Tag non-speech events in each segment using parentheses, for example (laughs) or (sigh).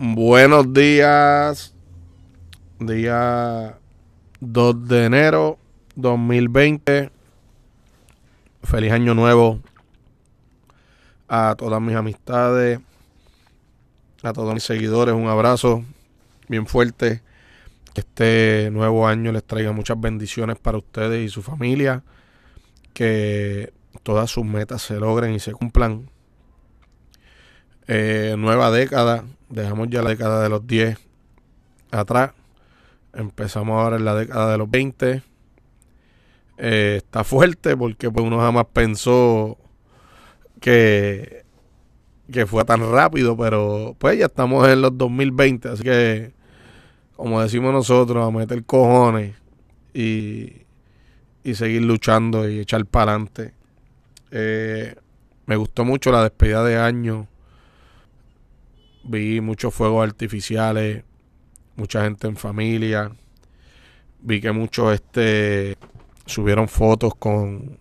Buenos días. Día 2 de enero 2020. Feliz año nuevo a todas mis amistades, a todos mis seguidores. Un abrazo bien fuerte. Que este nuevo año les traiga muchas bendiciones para ustedes y su familia. Que todas sus metas se logren y se cumplan. Eh, nueva década, dejamos ya la década de los 10 atrás, empezamos ahora en la década de los 20. Eh, está fuerte porque pues, uno jamás pensó que, que fue tan rápido, pero pues ya estamos en los 2020, así que como decimos nosotros, a meter cojones y, y seguir luchando y echar para adelante. Eh, me gustó mucho la despedida de año. Vi muchos fuegos artificiales, mucha gente en familia. Vi que muchos este subieron fotos con,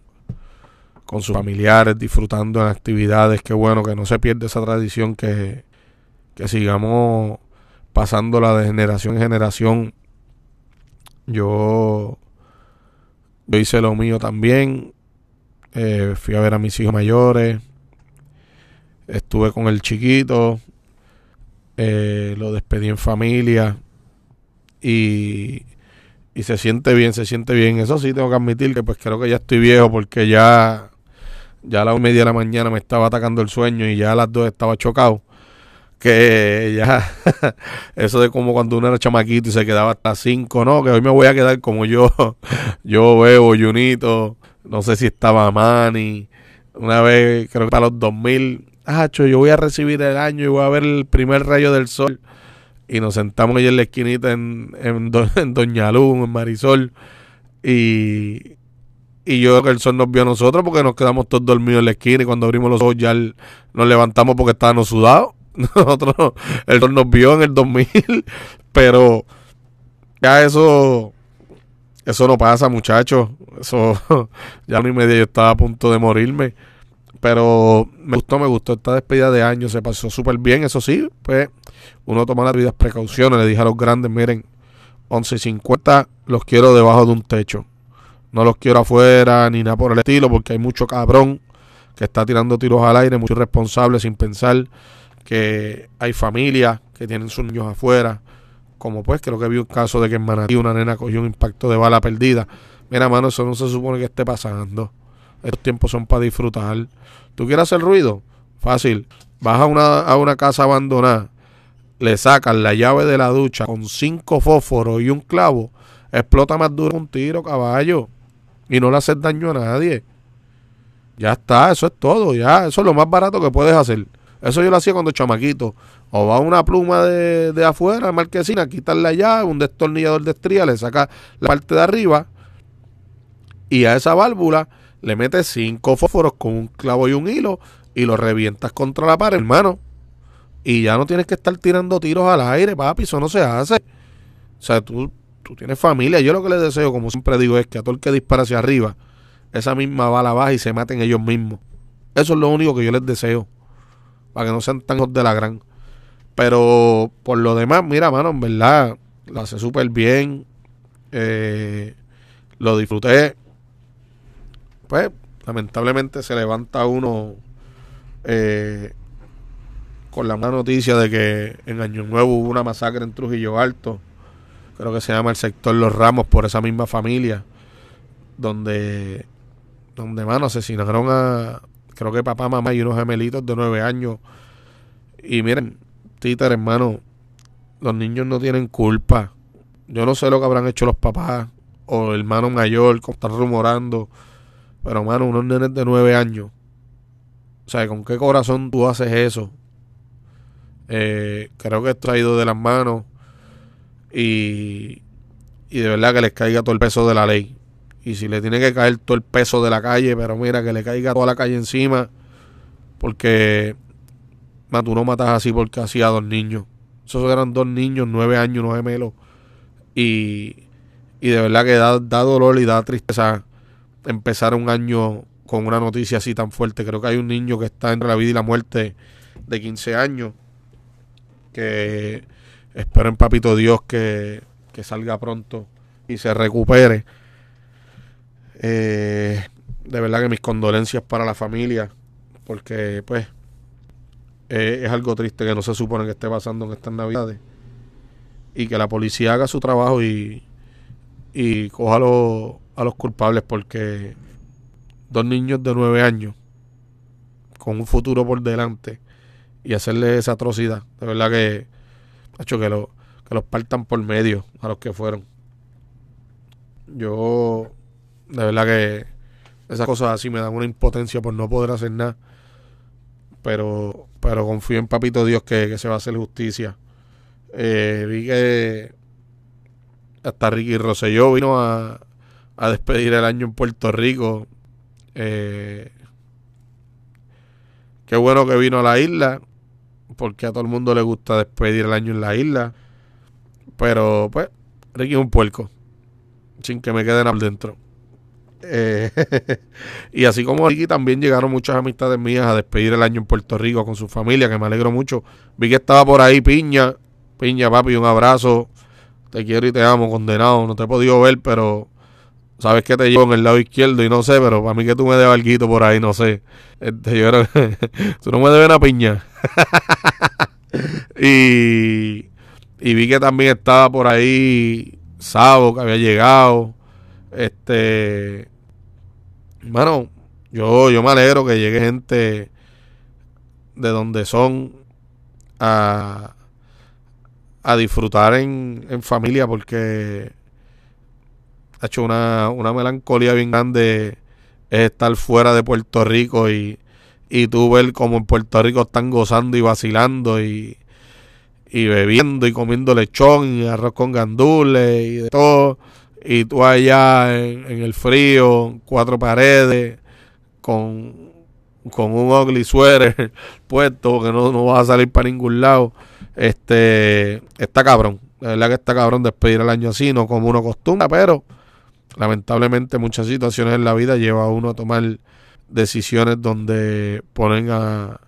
con sus familiares disfrutando en actividades. Qué bueno que no se pierda esa tradición, que, que sigamos pasándola de generación en generación. Yo, yo hice lo mío también. Eh, fui a ver a mis hijos mayores. Estuve con el chiquito. Eh, lo despedí en familia. Y, y se siente bien, se siente bien. Eso sí, tengo que admitir que pues creo que ya estoy viejo porque ya, ya a las media de la mañana me estaba atacando el sueño y ya a las dos estaba chocado. Que (laughs) ya, eso de como cuando uno era chamaquito y se quedaba hasta cinco, no, que hoy me voy a quedar como yo, (laughs) yo veo, Junito, no sé si estaba Manny, una vez, creo que para los 2000, ah, yo voy a recibir el año y voy a ver el primer rayo del sol. Y nos sentamos ahí en la esquinita en, (laughs) en, Doña Luz, en Marisol. Y, y yo creo que el sol nos vio a nosotros porque nos quedamos todos dormidos en la esquina y cuando abrimos los ojos ya nos levantamos porque estábamos sudados. (laughs) Nosotros, el sol nos vio en el 2000, (laughs) pero ya eso eso no pasa, muchachos. Eso, ya mi media yo estaba a punto de morirme. Pero me gustó, me gustó esta despedida de año, se pasó súper bien, eso sí, pues uno toma las debidas precauciones, le dije a los grandes, miren, 11.50 los quiero debajo de un techo, no los quiero afuera ni nada por el estilo, porque hay mucho cabrón que está tirando tiros al aire, mucho irresponsable sin pensar que hay familias que tienen sus niños afuera, como pues creo que vi un caso de que en Manatí una nena cogió un impacto de bala perdida. Mira, mano, eso no se supone que esté pasando. Estos tiempos son para disfrutar. ¿Tú quieres hacer ruido? Fácil. Vas a una, a una casa abandonada, le sacan la llave de la ducha con cinco fósforos y un clavo, explota más duro un tiro, caballo. Y no le haces daño a nadie. Ya está, eso es todo, ya. Eso es lo más barato que puedes hacer. Eso yo lo hacía cuando chamaquito. O va una pluma de, de afuera, marquesina, quitarle la llave, un destornillador de estría, le saca la parte de arriba y a esa válvula le metes cinco fósforos con un clavo y un hilo y lo revientas contra la pared, hermano. Y ya no tienes que estar tirando tiros al aire, papi, eso no se hace. O sea, tú, tú tienes familia. Yo lo que les deseo, como siempre digo, es que a todo el que dispara hacia arriba, esa misma bala baja y se maten ellos mismos. Eso es lo único que yo les deseo. Para que no sean tan de la gran. Pero por lo demás, mira, mano, en verdad, lo hace súper bien. Eh, lo disfruté. Pues, lamentablemente se levanta uno eh, con la mala noticia de que en Año Nuevo hubo una masacre en Trujillo Alto. Creo que se llama el sector Los Ramos por esa misma familia. Donde, donde mano, asesinaron a, creo que papá, mamá y unos gemelitos de nueve años. Y miren, Titer, hermano, los niños no tienen culpa. Yo no sé lo que habrán hecho los papás o el hermano mayor, como están rumorando. Pero, hermano, unos nenes de nueve años. O sea, ¿con qué corazón tú haces eso? Eh, creo que esto ha ido de las manos. Y, y de verdad que les caiga todo el peso de la ley. Y si le tiene que caer todo el peso de la calle, pero mira, que le caiga toda la calle encima. Porque tú no matas así porque hacía dos niños. Esos eran dos niños, nueve años, nueve gemelos. Y, y de verdad que da, da dolor y da tristeza empezar un año con una noticia así tan fuerte. Creo que hay un niño que está entre la vida y la muerte de 15 años que espero en Papito Dios que, que salga pronto y se recupere. Eh, de verdad que mis condolencias para la familia, porque pues es algo triste que no se supone que esté pasando en estas navidades. Y que la policía haga su trabajo y, y coja los, a los culpables, porque dos niños de nueve años con un futuro por delante y hacerle esa atrocidad, de verdad que, hecho que, lo, que los partan por medio a los que fueron. Yo, de verdad que esas cosas así me dan una impotencia por no poder hacer nada. Pero, pero confío en Papito Dios que, se va a hacer justicia. Eh, vi que hasta Ricky Rosselló vino a, a despedir el año en Puerto Rico. Eh, qué bueno que vino a la isla, porque a todo el mundo le gusta despedir el año en la isla. Pero, pues, Ricky es un puerco, sin que me queden al dentro. Eh, (laughs) y así como Ricky, también llegaron muchas amistades mías a despedir el año en Puerto Rico con su familia, que me alegro mucho. Vi que estaba por ahí Piña. Piña, papi, un abrazo. Te quiero y te amo, condenado. No te he podido ver, pero sabes que te llevo en el lado izquierdo y no sé, pero para mí que tú me debes algo por ahí, no sé. Este, yo creo que (laughs) tú no me debes una piña. (laughs) y, y vi que también estaba por ahí Sabo, que había llegado. Este, bueno, yo, yo me alegro que llegue gente de donde son a, a disfrutar en, en familia porque ha hecho una, una melancolía bien grande es estar fuera de Puerto Rico y, y tú ver como en Puerto Rico están gozando y vacilando y, y bebiendo y comiendo lechón y arroz con gandules y de todo y tú allá en, el frío, cuatro paredes, con, con un ugly sweater (laughs) puesto, que no, no vas a salir para ningún lado, este, está cabrón. La verdad que está cabrón despedir el año así, no como uno acostumbra, pero lamentablemente muchas situaciones en la vida lleva a uno a tomar decisiones donde ponen a,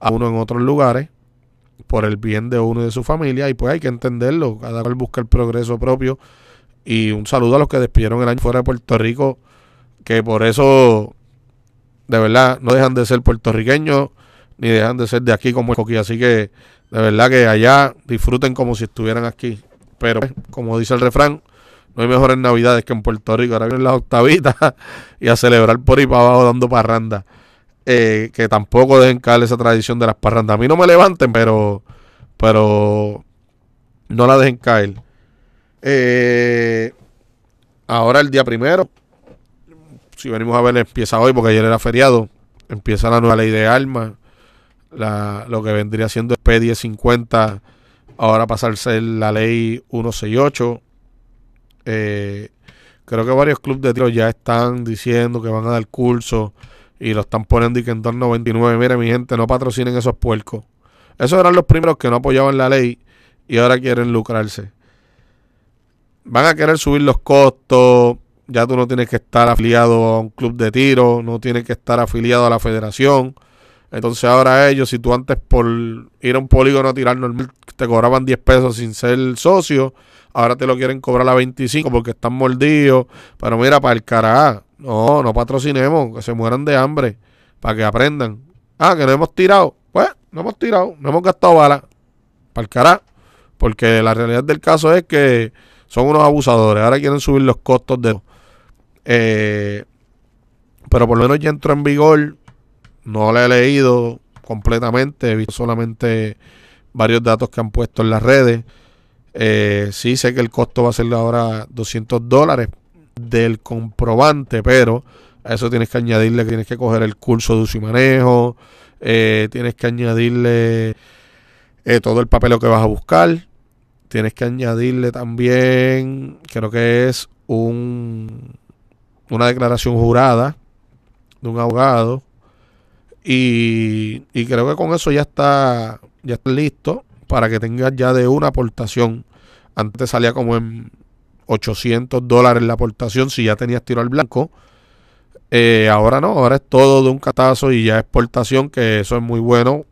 a uno en otros lugares por el bien de uno y de su familia y pues hay que entenderlo, cada cual busca el progreso propio. Y un saludo a los que despidieron el año fuera de Puerto Rico, que por eso, de verdad, no dejan de ser puertorriqueños, ni dejan de ser de aquí como el Así que, de verdad que allá disfruten como si estuvieran aquí. Pero, como dice el refrán, no hay mejores navidades que en Puerto Rico. Ahora vienen las octavitas (laughs) y a celebrar por ahí para abajo dando parranda. Eh, que tampoco dejen caer esa tradición de las parrandas. A mí no me levanten, pero, pero no la dejen caer. Eh, ahora el día primero, si venimos a ver, empieza hoy porque ayer era feriado. Empieza la nueva ley de armas. La, lo que vendría siendo el P1050 ahora pasa a ser la ley 168. Eh, creo que varios clubes de tiro ya están diciendo que van a dar curso y lo están poniendo y que en 299. Mire, mi gente, no patrocinen esos puercos. Esos eran los primeros que no apoyaban la ley y ahora quieren lucrarse van a querer subir los costos. Ya tú no tienes que estar afiliado a un club de tiro, no tienes que estar afiliado a la federación. Entonces ahora ellos, si tú antes por ir a un polígono a tirar te cobraban 10 pesos sin ser socio, ahora te lo quieren cobrar a 25 porque están mordidos. Pero mira, para el cara, no, no patrocinemos, que se mueran de hambre, para que aprendan. Ah, que no hemos tirado. Pues, no hemos tirado, no hemos gastado balas. Para el cara. Porque la realidad del caso es que son unos abusadores. Ahora quieren subir los costos de... Eh, pero por lo menos ya entró en vigor. No la he leído completamente. He visto solamente varios datos que han puesto en las redes. Eh, sí sé que el costo va a ser ahora 200 dólares del comprobante, pero a eso tienes que añadirle que tienes que coger el curso de uso y manejo, eh, tienes que añadirle eh, todo el papel que vas a buscar tienes que añadirle también, creo que es un, una declaración jurada de un abogado. Y, creo que con eso ya está, ya está listo para que tengas ya de una aportación. Antes salía como en 800 dólares la aportación si ya tenías tiro al blanco. Eh, ahora no, ahora es todo de un catazo y ya exportación, que eso es muy bueno.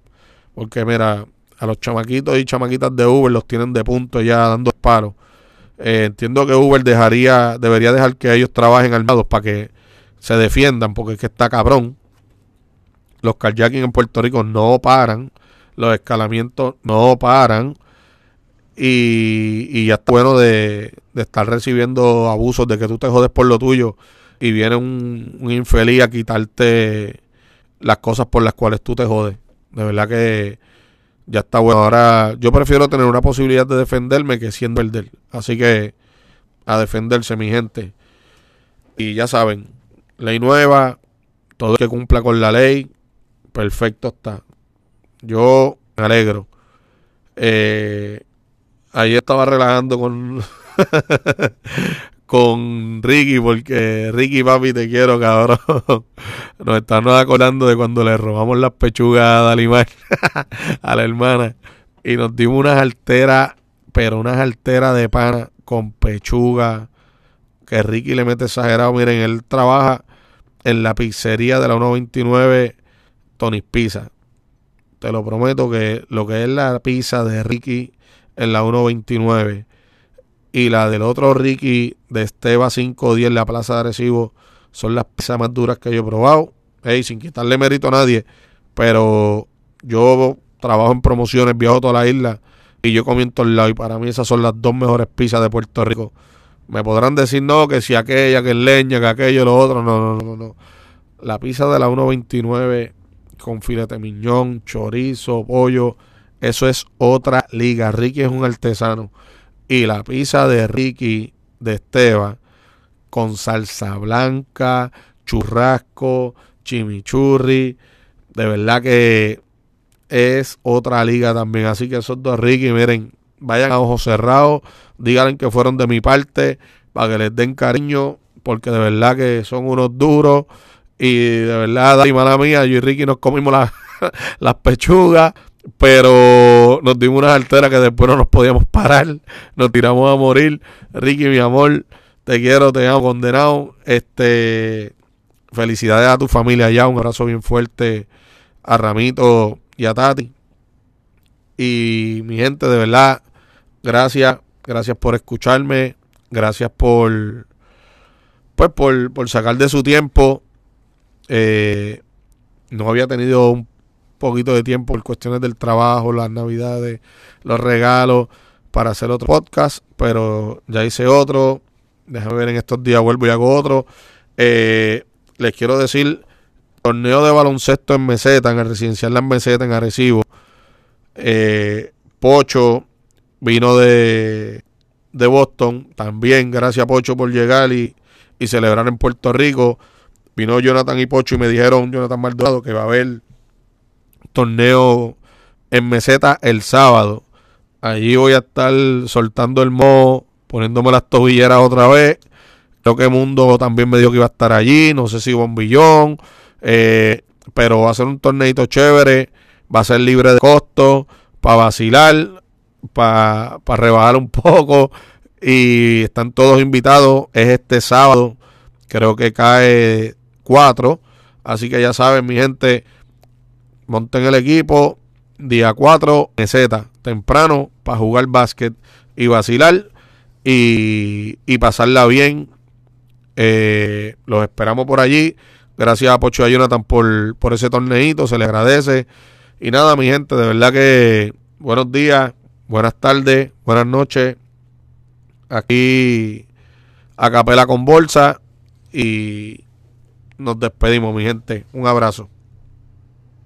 Porque mira, A los chamaquitos y chamaquitas de Uber los tienen de punto ya dando paros. Eh, entiendo que Uber dejaría, debería dejar que ellos trabajen armados para que se defiendan, porque es que está cabrón. Los carjacking en Puerto Rico no paran, los escalamientos no paran. Y, ya está bueno de, estar recibiendo abusos, de que tú te jodes por lo tuyo y viene un, un infeliz a quitarte las cosas por las cuales tú te jodes. De verdad que ya está bueno. Ahora yo prefiero tener una posibilidad de defenderme que siendo perder. Así que a defenderse, mi gente. Y ya saben, ley nueva, todo el que cumpla con la ley, perfecto está. Yo me alegro. Eh, ayer estaba relajando con (laughs) con Ricky, porque Ricky, papi, te quiero, cabrón. (laughs) Nos estamos acordando de cuando le robamos las pechugas a Dalimar, (laughs) a la hermana, y nos dimos unas alteras, pero unas alteras de pana con pechuga, que Ricky le mete exagerado. Miren, él trabaja en la pizzería de la 129 Tony's Pizza. Te lo prometo que lo que es la pizza de Ricky en la 129 y la del otro Ricky de Esteba 510 en la Plaza de Arecibo son las pizzas más duras que yo he probado. Hey, sin quitarle mérito a nadie, pero yo trabajo en promociones, viajo toda la isla y yo comí en todos lados y para mí esas son las dos mejores pizzas de Puerto Rico. Me podrán decir no, que si aquella, que es leña, que aquello, lo otro. No, no, no, no. La pizza de la 129 con filete miñón, chorizo, pollo, eso es otra liga. Ricky es un artesano. Y la pizza de Ricky de Esteban con salsa blanca, churrasco, chimichurri. De verdad que es otra liga también. Así que esos dos Ricky, miren, vayan a ojos cerrados, díganle que fueron de mi parte para que les den cariño, porque de verdad que son unos duros. Y de verdad, y mala mía, yo y Ricky nos comimos (laughs) las pechugas pero nos dimos una alteras que después no nos podíamos parar, nos tiramos a morir. Ricky, mi amor, te quiero, te amo condenado. Este, felicidades a tu familia allá, un abrazo bien fuerte a Ramito y a Tati. Y mi gente, de verdad, gracias, gracias por escucharme, gracias por, pues por, por sacar de su tiempo. Eh, no había tenido un poquito de tiempo por cuestiones del trabajo, las navidades, los regalos, para hacer otro podcast, pero ya hice otro. Déjame ver en estos días, vuelvo y hago otro. Eh, les quiero decir, torneo de baloncesto en meseta, en el residencial Las Meseta, en Arecibo. Eh, Pocho vino de, de Boston. También, gracias Pocho por llegar y, y celebrar en Puerto Rico. Vino Jonathan y Pocho y me dijeron, Jonathan Maldonado, que va a haber torneo en meseta el sábado. Allí voy a estar soltando el mo, poniéndome las tobilleras otra vez. Creo que Mundo también me dijo que iba a estar allí. No sé si Bombillón. Eh, pero va a ser un torneito chévere. Va a ser libre de costo. Para vacilar. Para rebajar un poco. Y están todos invitados. Es este sábado. Creo que cae 4. Así que ya saben, mi gente monten el equipo día 4 meseta temprano para jugar básquet y vacilar y, pasarla bien. Eh, los esperamos por allí. Gracias a Pocho y a Jonathan por, por ese torneito, se le agradece. Y nada, mi gente, de verdad que buenos días, buenas tardes, buenas noches. Aquí a capela con bolsa y nos despedimos, mi gente. Un abrazo.